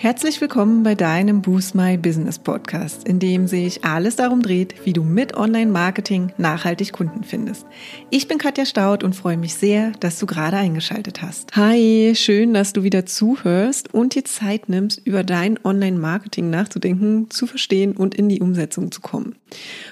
Herzlich willkommen bei deinem Boost My Business Podcast, in dem sich alles darum dreht, wie du mit Online-Marketing nachhaltig Kunden findest. Ich bin Katja Staud und freue mich sehr, dass du gerade eingeschaltet hast. Hi, schön, dass du wieder zuhörst und dir Zeit nimmst, über dein Online-Marketing nachzudenken, zu verstehen und in die Umsetzung zu kommen.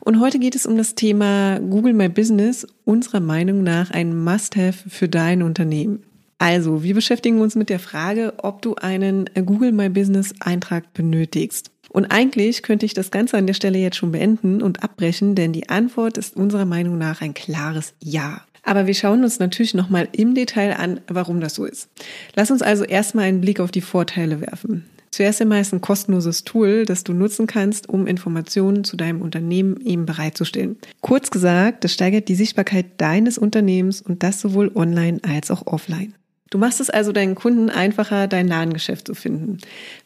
Und heute geht es um das Thema Google My Business, unserer Meinung nach ein Must-Have für dein Unternehmen. Also, wir beschäftigen uns mit der Frage, ob du einen Google My Business Eintrag benötigst. Und eigentlich könnte ich das Ganze an der Stelle jetzt schon beenden und abbrechen, denn die Antwort ist unserer Meinung nach ein klares Ja. Aber wir schauen uns natürlich nochmal im Detail an, warum das so ist. Lass uns also erstmal einen Blick auf die Vorteile werfen. Zuerst einmal ist ein kostenloses Tool, das du nutzen kannst, um Informationen zu deinem Unternehmen eben bereitzustellen. Kurz gesagt, das steigert die Sichtbarkeit deines Unternehmens und das sowohl online als auch offline. Du machst es also deinen Kunden einfacher, dein Ladengeschäft zu finden.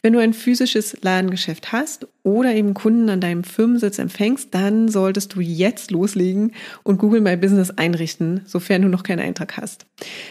Wenn du ein physisches Ladengeschäft hast oder eben Kunden an deinem Firmensitz empfängst, dann solltest du jetzt loslegen und Google My Business einrichten, sofern du noch keinen Eintrag hast.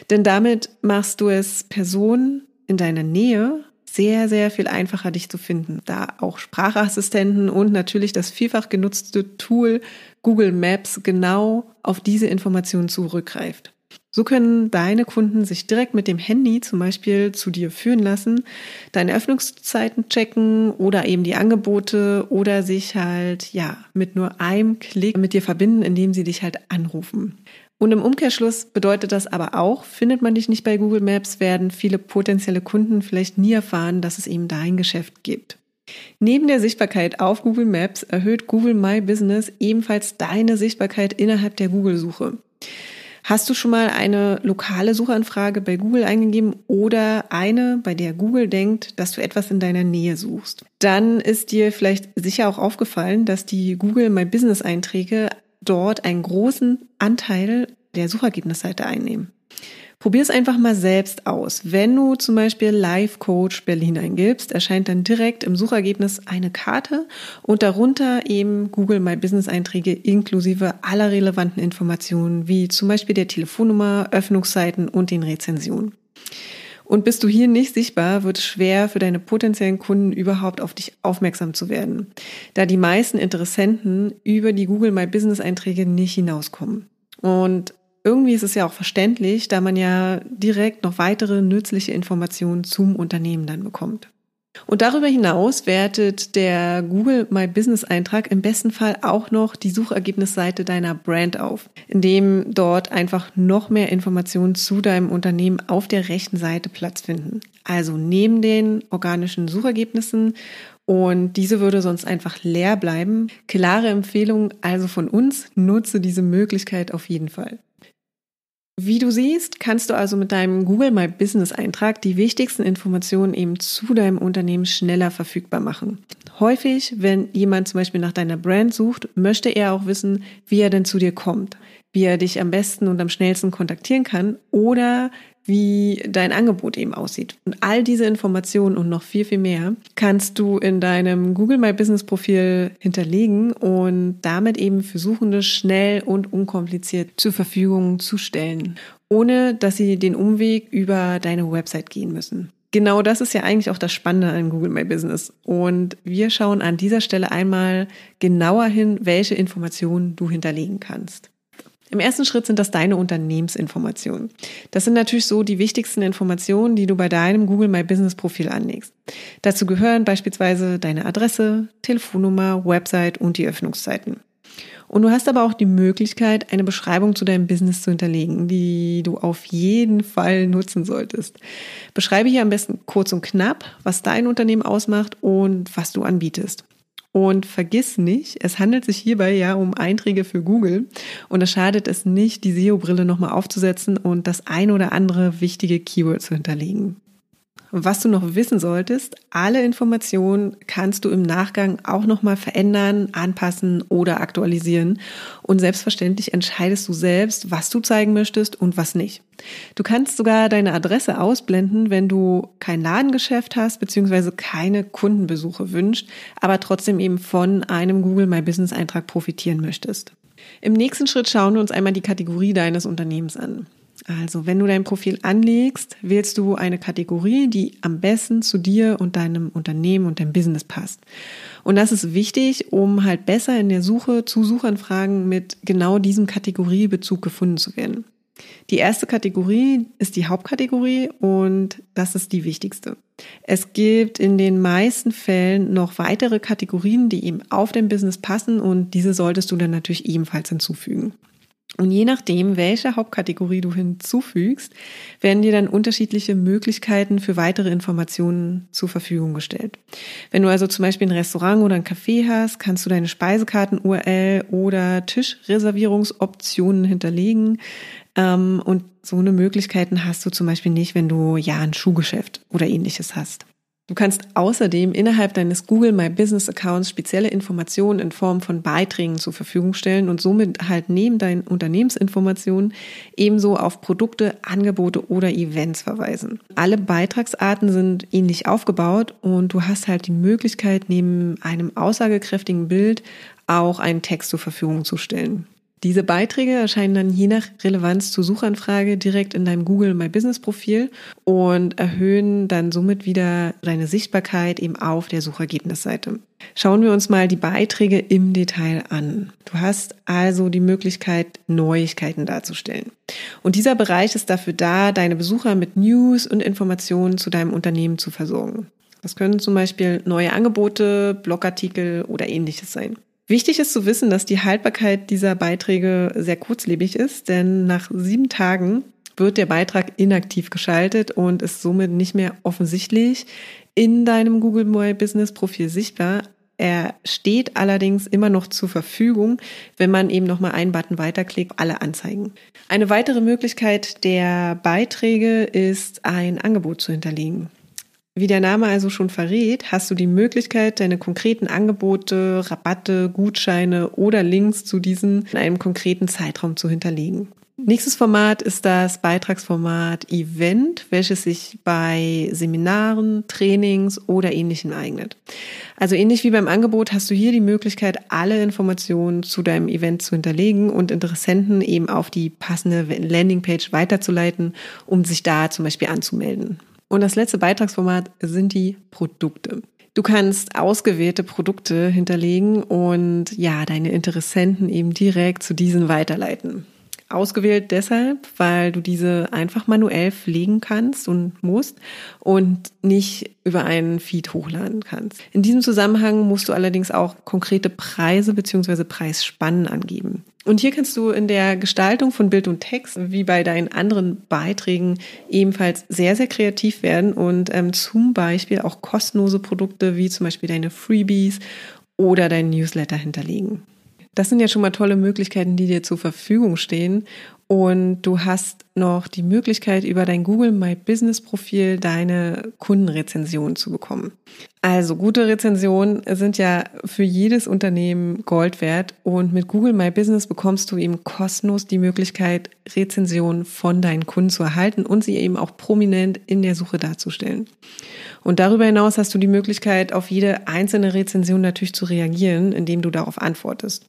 Denn damit machst du es Personen in deiner Nähe sehr, sehr viel einfacher, dich zu finden, da auch Sprachassistenten und natürlich das vielfach genutzte Tool Google Maps genau auf diese Informationen zurückgreift. So können deine Kunden sich direkt mit dem Handy zum Beispiel zu dir führen lassen, deine Öffnungszeiten checken oder eben die Angebote oder sich halt, ja, mit nur einem Klick mit dir verbinden, indem sie dich halt anrufen. Und im Umkehrschluss bedeutet das aber auch, findet man dich nicht bei Google Maps, werden viele potenzielle Kunden vielleicht nie erfahren, dass es eben dein Geschäft gibt. Neben der Sichtbarkeit auf Google Maps erhöht Google My Business ebenfalls deine Sichtbarkeit innerhalb der Google-Suche. Hast du schon mal eine lokale Suchanfrage bei Google eingegeben oder eine, bei der Google denkt, dass du etwas in deiner Nähe suchst? Dann ist dir vielleicht sicher auch aufgefallen, dass die Google My Business Einträge dort einen großen Anteil der Suchergebnisseite einnehmen. Probier es einfach mal selbst aus. Wenn du zum Beispiel Live Coach Berlin eingibst, erscheint dann direkt im Suchergebnis eine Karte und darunter eben Google My Business Einträge inklusive aller relevanten Informationen, wie zum Beispiel der Telefonnummer, Öffnungszeiten und den Rezensionen. Und bist du hier nicht sichtbar, wird es schwer für deine potenziellen Kunden überhaupt auf dich aufmerksam zu werden, da die meisten Interessenten über die Google My Business Einträge nicht hinauskommen. Und irgendwie ist es ja auch verständlich, da man ja direkt noch weitere nützliche Informationen zum Unternehmen dann bekommt. Und darüber hinaus wertet der Google My Business Eintrag im besten Fall auch noch die Suchergebnisseite deiner Brand auf, indem dort einfach noch mehr Informationen zu deinem Unternehmen auf der rechten Seite Platz finden. Also neben den organischen Suchergebnissen und diese würde sonst einfach leer bleiben. Klare Empfehlung also von uns, nutze diese Möglichkeit auf jeden Fall. Wie du siehst, kannst du also mit deinem Google My Business Eintrag die wichtigsten Informationen eben zu deinem Unternehmen schneller verfügbar machen. Häufig, wenn jemand zum Beispiel nach deiner Brand sucht, möchte er auch wissen, wie er denn zu dir kommt, wie er dich am besten und am schnellsten kontaktieren kann oder wie dein Angebot eben aussieht. Und all diese Informationen und noch viel, viel mehr kannst du in deinem Google My Business Profil hinterlegen und damit eben für Suchende schnell und unkompliziert zur Verfügung zu stellen, ohne dass sie den Umweg über deine Website gehen müssen. Genau das ist ja eigentlich auch das Spannende an Google My Business. Und wir schauen an dieser Stelle einmal genauer hin, welche Informationen du hinterlegen kannst. Im ersten Schritt sind das deine Unternehmensinformationen. Das sind natürlich so die wichtigsten Informationen, die du bei deinem Google My Business Profil anlegst. Dazu gehören beispielsweise deine Adresse, Telefonnummer, Website und die Öffnungszeiten. Und du hast aber auch die Möglichkeit, eine Beschreibung zu deinem Business zu hinterlegen, die du auf jeden Fall nutzen solltest. Beschreibe hier am besten kurz und knapp, was dein Unternehmen ausmacht und was du anbietest. Und vergiss nicht, es handelt sich hierbei ja um Einträge für Google und es schadet es nicht, die SEO-Brille nochmal aufzusetzen und das ein oder andere wichtige Keyword zu hinterlegen. Was du noch wissen solltest, alle Informationen kannst du im Nachgang auch nochmal verändern, anpassen oder aktualisieren. Und selbstverständlich entscheidest du selbst, was du zeigen möchtest und was nicht. Du kannst sogar deine Adresse ausblenden, wenn du kein Ladengeschäft hast, beziehungsweise keine Kundenbesuche wünscht, aber trotzdem eben von einem Google My Business Eintrag profitieren möchtest. Im nächsten Schritt schauen wir uns einmal die Kategorie deines Unternehmens an. Also, wenn du dein Profil anlegst, wählst du eine Kategorie, die am besten zu dir und deinem Unternehmen und deinem Business passt. Und das ist wichtig, um halt besser in der Suche zu Suchanfragen mit genau diesem Kategoriebezug gefunden zu werden. Die erste Kategorie ist die Hauptkategorie und das ist die wichtigste. Es gibt in den meisten Fällen noch weitere Kategorien, die eben auf dein Business passen und diese solltest du dann natürlich ebenfalls hinzufügen. Und je nachdem, welche Hauptkategorie du hinzufügst, werden dir dann unterschiedliche Möglichkeiten für weitere Informationen zur Verfügung gestellt. Wenn du also zum Beispiel ein Restaurant oder ein Café hast, kannst du deine Speisekarten-URL oder Tischreservierungsoptionen hinterlegen. Ähm, und so eine Möglichkeiten hast du zum Beispiel nicht, wenn du ja ein Schuhgeschäft oder ähnliches hast. Du kannst außerdem innerhalb deines Google My Business Accounts spezielle Informationen in Form von Beiträgen zur Verfügung stellen und somit halt neben deinen Unternehmensinformationen ebenso auf Produkte, Angebote oder Events verweisen. Alle Beitragsarten sind ähnlich aufgebaut und du hast halt die Möglichkeit, neben einem aussagekräftigen Bild auch einen Text zur Verfügung zu stellen. Diese Beiträge erscheinen dann je nach Relevanz zur Suchanfrage direkt in deinem Google My Business Profil und erhöhen dann somit wieder deine Sichtbarkeit eben auf der Suchergebnisseite. Schauen wir uns mal die Beiträge im Detail an. Du hast also die Möglichkeit, Neuigkeiten darzustellen. Und dieser Bereich ist dafür da, deine Besucher mit News und Informationen zu deinem Unternehmen zu versorgen. Das können zum Beispiel neue Angebote, Blogartikel oder ähnliches sein. Wichtig ist zu wissen, dass die Haltbarkeit dieser Beiträge sehr kurzlebig ist, denn nach sieben Tagen wird der Beitrag inaktiv geschaltet und ist somit nicht mehr offensichtlich in deinem Google My Business Profil sichtbar. Er steht allerdings immer noch zur Verfügung, wenn man eben nochmal einen Button weiterklickt, alle anzeigen. Eine weitere Möglichkeit der Beiträge ist, ein Angebot zu hinterlegen. Wie der Name also schon verrät, hast du die Möglichkeit, deine konkreten Angebote, Rabatte, Gutscheine oder Links zu diesen in einem konkreten Zeitraum zu hinterlegen. Nächstes Format ist das Beitragsformat Event, welches sich bei Seminaren, Trainings oder ähnlichem eignet. Also ähnlich wie beim Angebot hast du hier die Möglichkeit, alle Informationen zu deinem Event zu hinterlegen und Interessenten eben auf die passende Landingpage weiterzuleiten, um sich da zum Beispiel anzumelden. Und das letzte Beitragsformat sind die Produkte. Du kannst ausgewählte Produkte hinterlegen und ja, deine Interessenten eben direkt zu diesen weiterleiten. Ausgewählt deshalb, weil du diese einfach manuell pflegen kannst und musst und nicht über einen Feed hochladen kannst. In diesem Zusammenhang musst du allerdings auch konkrete Preise bzw. Preisspannen angeben. Und hier kannst du in der Gestaltung von Bild und Text, wie bei deinen anderen Beiträgen, ebenfalls sehr, sehr kreativ werden und ähm, zum Beispiel auch kostenlose Produkte wie zum Beispiel deine Freebies oder dein Newsletter hinterlegen. Das sind ja schon mal tolle Möglichkeiten, die dir zur Verfügung stehen. Und du hast noch die Möglichkeit, über dein Google My Business Profil deine Kundenrezension zu bekommen. Also gute Rezensionen sind ja für jedes Unternehmen Gold wert. Und mit Google My Business bekommst du eben kostenlos die Möglichkeit, Rezensionen von deinen Kunden zu erhalten und sie eben auch prominent in der Suche darzustellen. Und darüber hinaus hast du die Möglichkeit, auf jede einzelne Rezension natürlich zu reagieren, indem du darauf antwortest.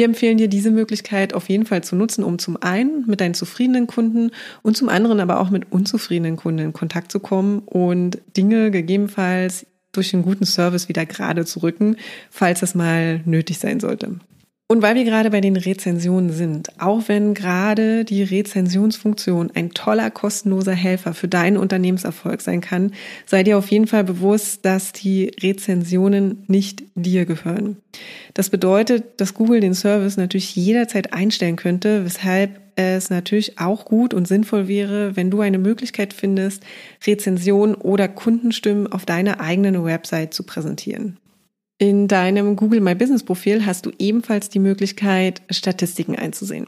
Wir empfehlen dir diese Möglichkeit auf jeden Fall zu nutzen, um zum einen mit deinen zufriedenen Kunden und zum anderen aber auch mit unzufriedenen Kunden in Kontakt zu kommen und Dinge gegebenenfalls durch einen guten Service wieder gerade zu rücken, falls das mal nötig sein sollte. Und weil wir gerade bei den Rezensionen sind, auch wenn gerade die Rezensionsfunktion ein toller kostenloser Helfer für deinen Unternehmenserfolg sein kann, sei dir auf jeden Fall bewusst, dass die Rezensionen nicht dir gehören. Das bedeutet, dass Google den Service natürlich jederzeit einstellen könnte, weshalb es natürlich auch gut und sinnvoll wäre, wenn du eine Möglichkeit findest, Rezensionen oder Kundenstimmen auf deiner eigenen Website zu präsentieren. In deinem Google My Business Profil hast du ebenfalls die Möglichkeit, Statistiken einzusehen.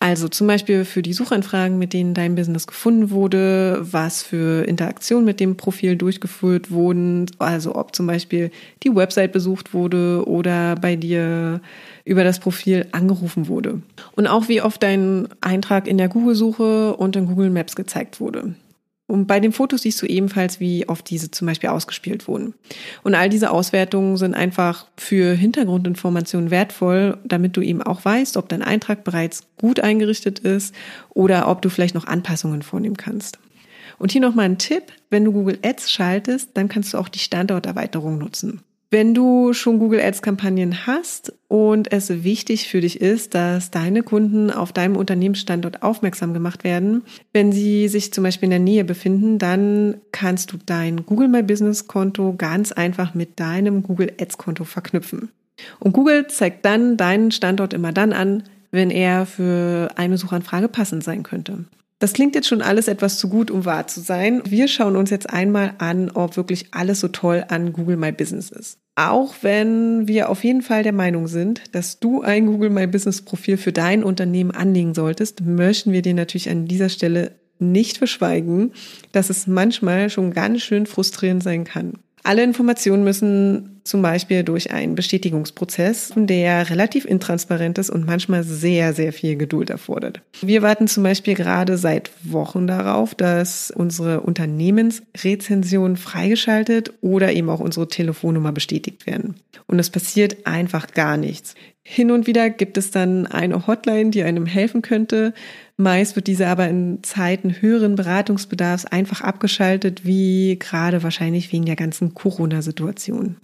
Also zum Beispiel für die Suchanfragen, mit denen dein Business gefunden wurde, was für Interaktionen mit dem Profil durchgeführt wurden, also ob zum Beispiel die Website besucht wurde oder bei dir über das Profil angerufen wurde. Und auch wie oft dein Eintrag in der Google-Suche und in Google Maps gezeigt wurde. Und bei den Fotos siehst du ebenfalls, wie oft diese zum Beispiel ausgespielt wurden. Und all diese Auswertungen sind einfach für Hintergrundinformationen wertvoll, damit du eben auch weißt, ob dein Eintrag bereits gut eingerichtet ist oder ob du vielleicht noch Anpassungen vornehmen kannst. Und hier nochmal ein Tipp, wenn du Google Ads schaltest, dann kannst du auch die Standorterweiterung nutzen. Wenn du schon Google Ads Kampagnen hast und es wichtig für dich ist, dass deine Kunden auf deinem Unternehmensstandort aufmerksam gemacht werden, wenn sie sich zum Beispiel in der Nähe befinden, dann kannst du dein Google My Business Konto ganz einfach mit deinem Google Ads Konto verknüpfen. Und Google zeigt dann deinen Standort immer dann an, wenn er für eine Suchanfrage passend sein könnte. Das klingt jetzt schon alles etwas zu gut, um wahr zu sein. Wir schauen uns jetzt einmal an, ob wirklich alles so toll an Google My Business ist. Auch wenn wir auf jeden Fall der Meinung sind, dass du ein Google My Business Profil für dein Unternehmen anlegen solltest, möchten wir dir natürlich an dieser Stelle nicht verschweigen, dass es manchmal schon ganz schön frustrierend sein kann. Alle Informationen müssen zum Beispiel durch einen Bestätigungsprozess, der relativ intransparent ist und manchmal sehr, sehr viel Geduld erfordert. Wir warten zum Beispiel gerade seit Wochen darauf, dass unsere Unternehmensrezensionen freigeschaltet oder eben auch unsere Telefonnummer bestätigt werden. Und es passiert einfach gar nichts. Hin und wieder gibt es dann eine Hotline, die einem helfen könnte. Meist wird diese aber in Zeiten höheren Beratungsbedarfs einfach abgeschaltet, wie gerade wahrscheinlich wegen der ganzen Corona-Situation.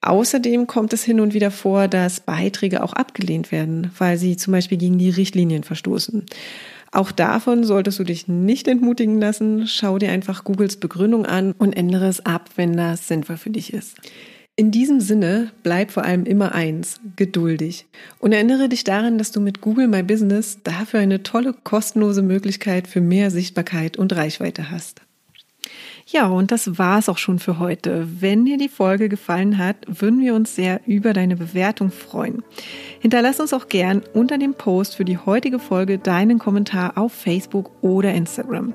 Außerdem kommt es hin und wieder vor, dass Beiträge auch abgelehnt werden, weil sie zum Beispiel gegen die Richtlinien verstoßen. Auch davon solltest du dich nicht entmutigen lassen. Schau dir einfach Googles Begründung an und ändere es ab, wenn das sinnvoll für dich ist. In diesem Sinne bleib vor allem immer eins, geduldig. Und erinnere dich daran, dass du mit Google My Business dafür eine tolle kostenlose Möglichkeit für mehr Sichtbarkeit und Reichweite hast. Ja, und das war's auch schon für heute. Wenn dir die Folge gefallen hat, würden wir uns sehr über deine Bewertung freuen. Hinterlass uns auch gern unter dem Post für die heutige Folge deinen Kommentar auf Facebook oder Instagram.